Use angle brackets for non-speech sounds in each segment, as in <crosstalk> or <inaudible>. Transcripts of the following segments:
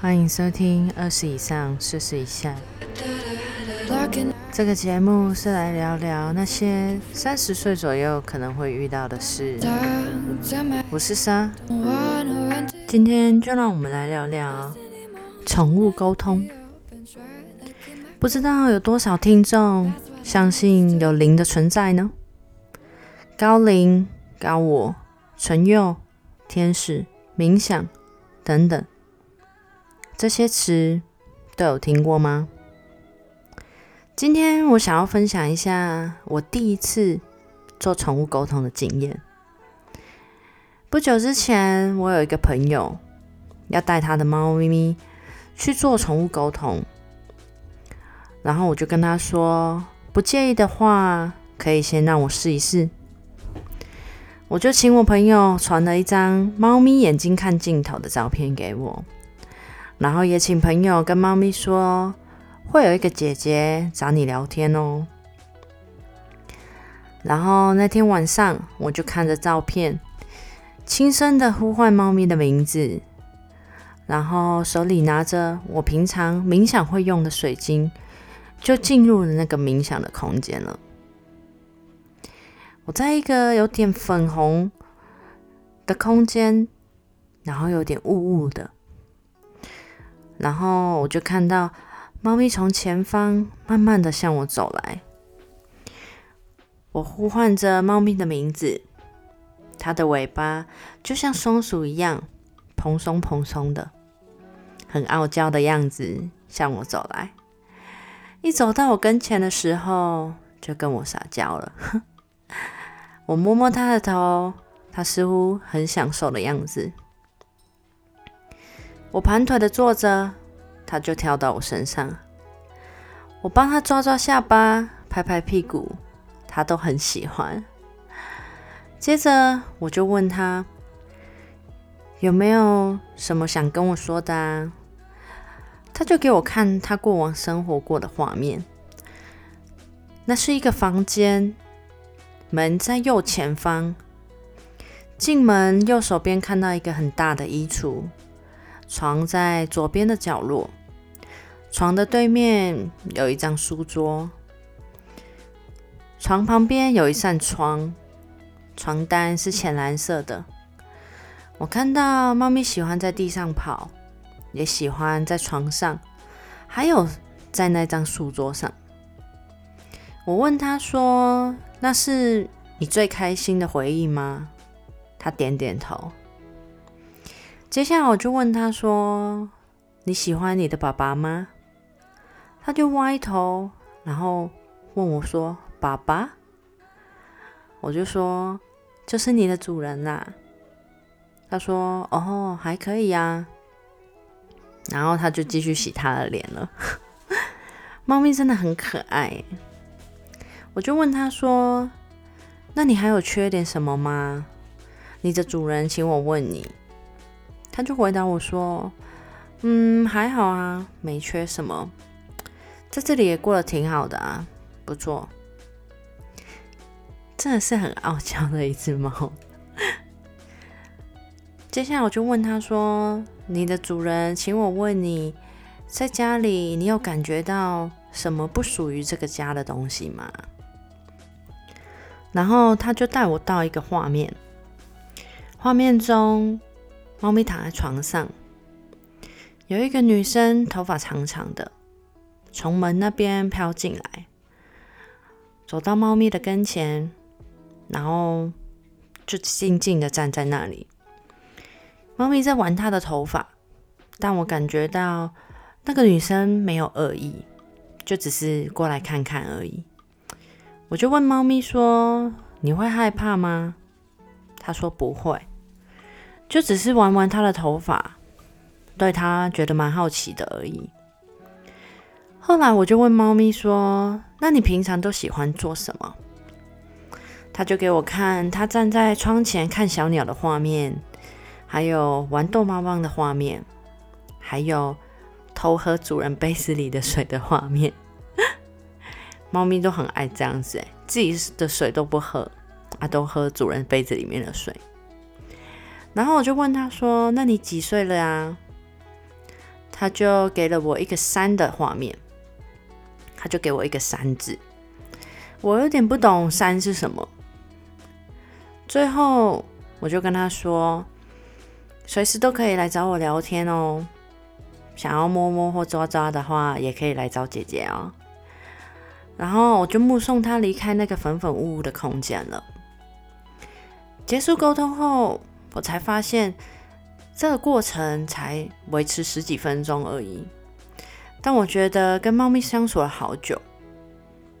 欢迎收听二十以上，四十以下。这个节目是来聊聊那些三十岁左右可能会遇到的事。我是莎，今天就让我们来聊聊宠物沟通。不知道有多少听众相信有灵的存在呢？高灵、高我、纯佑、天使、冥想等等，这些词都有听过吗？今天我想要分享一下我第一次做宠物沟通的经验。不久之前，我有一个朋友要带他的猫咪咪去做宠物沟通，然后我就跟他说，不介意的话，可以先让我试一试。我就请我朋友传了一张猫咪眼睛看镜头的照片给我，然后也请朋友跟猫咪说。会有一个姐姐找你聊天哦。然后那天晚上，我就看着照片，轻声的呼唤猫咪的名字，然后手里拿着我平常冥想会用的水晶，就进入了那个冥想的空间了。我在一个有点粉红的空间，然后有点雾雾的，然后我就看到。猫咪从前方慢慢的向我走来，我呼唤着猫咪的名字，它的尾巴就像松鼠一样蓬松蓬松的，很傲娇的样子向我走来。一走到我跟前的时候，就跟我撒娇了。<laughs> 我摸摸它的头，它似乎很享受的样子。我盘腿的坐着。他就跳到我身上，我帮他抓抓下巴，拍拍屁股，他都很喜欢。接着我就问他有没有什么想跟我说的啊，他就给我看他过往生活过的画面。那是一个房间，门在右前方，进门右手边看到一个很大的衣橱，床在左边的角落。床的对面有一张书桌，床旁边有一扇窗，床单是浅蓝色的。我看到猫咪喜欢在地上跑，也喜欢在床上，还有在那张书桌上。我问他说：“那是你最开心的回忆吗？”他点点头。接下来我就问他说：“你喜欢你的爸爸吗？”他就歪头，然后问我说：“爸爸？”我就说：“就是你的主人啦。”他说：“哦，还可以呀。”然后他就继续洗他的脸了。<laughs> 猫咪真的很可爱。我就问他说：“那你还有缺点什么吗？”你的主人请我问你。他就回答我说：“嗯，还好啊，没缺什么。”在这里也过得挺好的啊，不错，真的是很傲娇的一只猫。接下来我就问他说：“你的主人请我问你，在家里你有感觉到什么不属于这个家的东西吗？”然后他就带我到一个画面，画面中猫咪躺在床上，有一个女生，头发长长的。从门那边飘进来，走到猫咪的跟前，然后就静静的站在那里。猫咪在玩它的头发，但我感觉到那个女生没有恶意，就只是过来看看而已。我就问猫咪说：“你会害怕吗？”它说：“不会，就只是玩玩它的头发，对它觉得蛮好奇的而已。”后来我就问猫咪说：“那你平常都喜欢做什么？”他就给我看他站在窗前看小鸟的画面，还有玩逗猫棒的画面，还有偷喝主人杯子里的水的画面。<laughs> 猫咪都很爱这样子，哎，自己的水都不喝，啊，都喝主人杯子里面的水。然后我就问他说：“那你几岁了呀？”他就给了我一个三的画面，他就给我一个三字，我有点不懂三是什么。最后我就跟他说，随时都可以来找我聊天哦，想要摸摸或抓抓的话，也可以来找姐姐哦。然后我就目送他离开那个粉粉雾雾的空间了。结束沟通后，我才发现。这个过程才维持十几分钟而已，但我觉得跟猫咪相处了好久，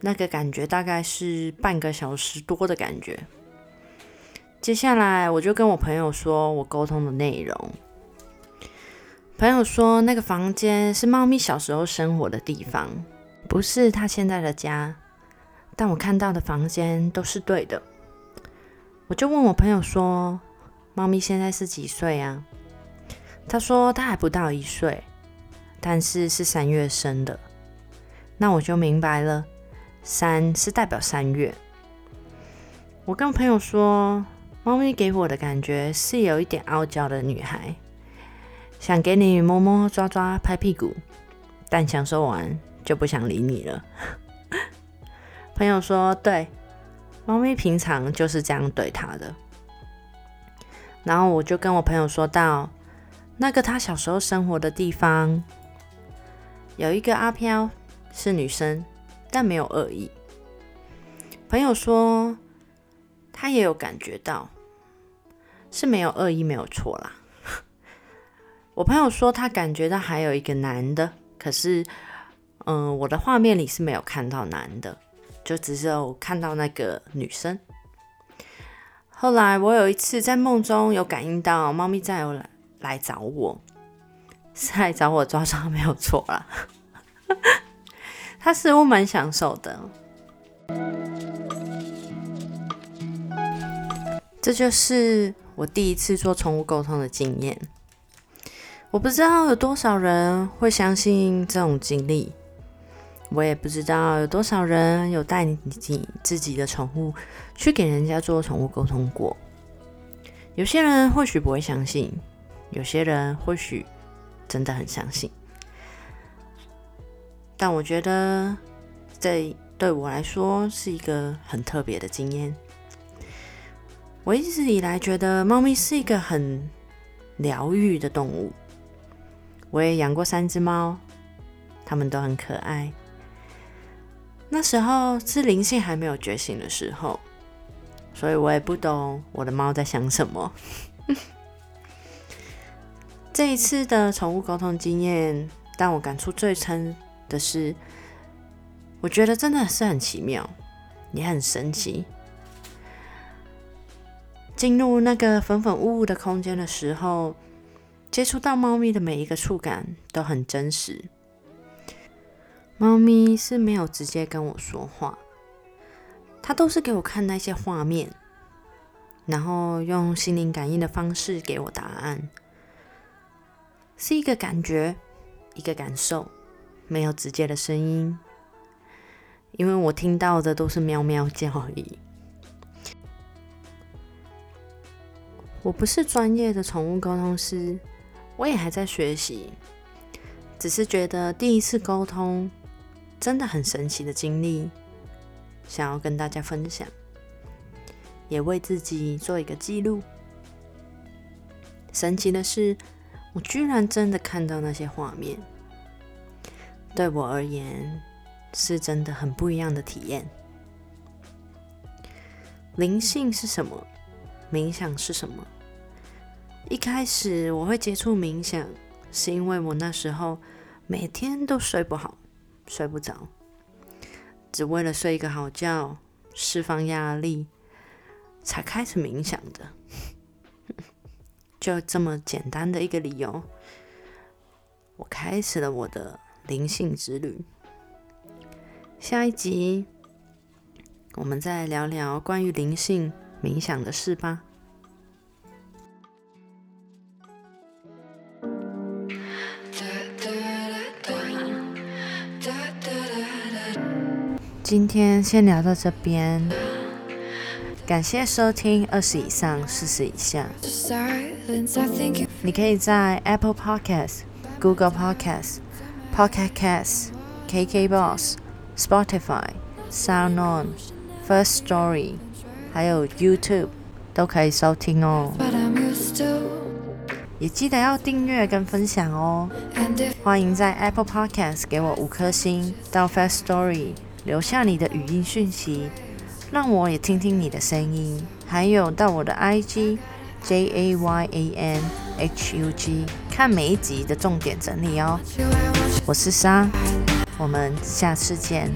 那个感觉大概是半个小时多的感觉。接下来我就跟我朋友说我沟通的内容，朋友说那个房间是猫咪小时候生活的地方，不是它现在的家，但我看到的房间都是对的。我就问我朋友说，猫咪现在是几岁啊？他说他还不到一岁，但是是三月生的，那我就明白了，三是代表三月。我跟朋友说，猫咪给我的感觉是有一点傲娇的女孩，想给你摸摸、抓抓、拍屁股，但享受完就不想理你了。朋友说，对，猫咪平常就是这样对他的。然后我就跟我朋友说到。那个他小时候生活的地方，有一个阿飘是女生，但没有恶意。朋友说他也有感觉到是没有恶意，没有错啦。<laughs> 我朋友说他感觉到还有一个男的，可是嗯，我的画面里是没有看到男的，就只是有看到那个女生。后来我有一次在梦中有感应到猫咪在来。来找我，是 <laughs> 来找我抓抓没有错啦。<laughs> 它似乎蛮享受的。这就是我第一次做宠物沟通的经验。我不知道有多少人会相信这种经历，我也不知道有多少人有带你自己的宠物去给人家做宠物沟通过。有些人或许不会相信。有些人或许真的很相信，但我觉得这对我来说是一个很特别的经验。我一直以来觉得猫咪是一个很疗愈的动物。我也养过三只猫，它们都很可爱。那时候是灵性还没有觉醒的时候，所以我也不懂我的猫在想什么。<laughs> 这一次的宠物沟通经验，让我感触最深的是，我觉得真的是很奇妙，也很神奇。进入那个粉粉雾雾的空间的时候，接触到猫咪的每一个触感都很真实。猫咪是没有直接跟我说话，它都是给我看那些画面，然后用心灵感应的方式给我答案。是一个感觉，一个感受，没有直接的声音，因为我听到的都是喵喵叫而已。我不是专业的宠物沟通师，我也还在学习，只是觉得第一次沟通真的很神奇的经历，想要跟大家分享，也为自己做一个记录。神奇的是。我居然真的看到那些画面，对我而言是真的很不一样的体验。灵性是什么？冥想是什么？一开始我会接触冥想，是因为我那时候每天都睡不好，睡不着，只为了睡一个好觉，释放压力，才开始冥想的。<laughs> 就这么简单的一个理由，我开始了我的灵性之旅。下一集，我们再聊聊关于灵性冥想的事吧。今天先聊到这边。感谢收听二十以上四十以下。你可以在 Apple Podcast、Google Podcast、Pocket Cast、KK Box、Spotify、SoundOn、First Story，还有 YouTube 都可以收听哦。也记得要订阅跟分享哦。欢迎在 Apple Podcast 给我五颗星，到 First Story 留下你的语音讯息，让我也听听你的声音。还有到我的 IG J A Y A N H U G 看每一集的重点整理哦。我是莎，我们下次见。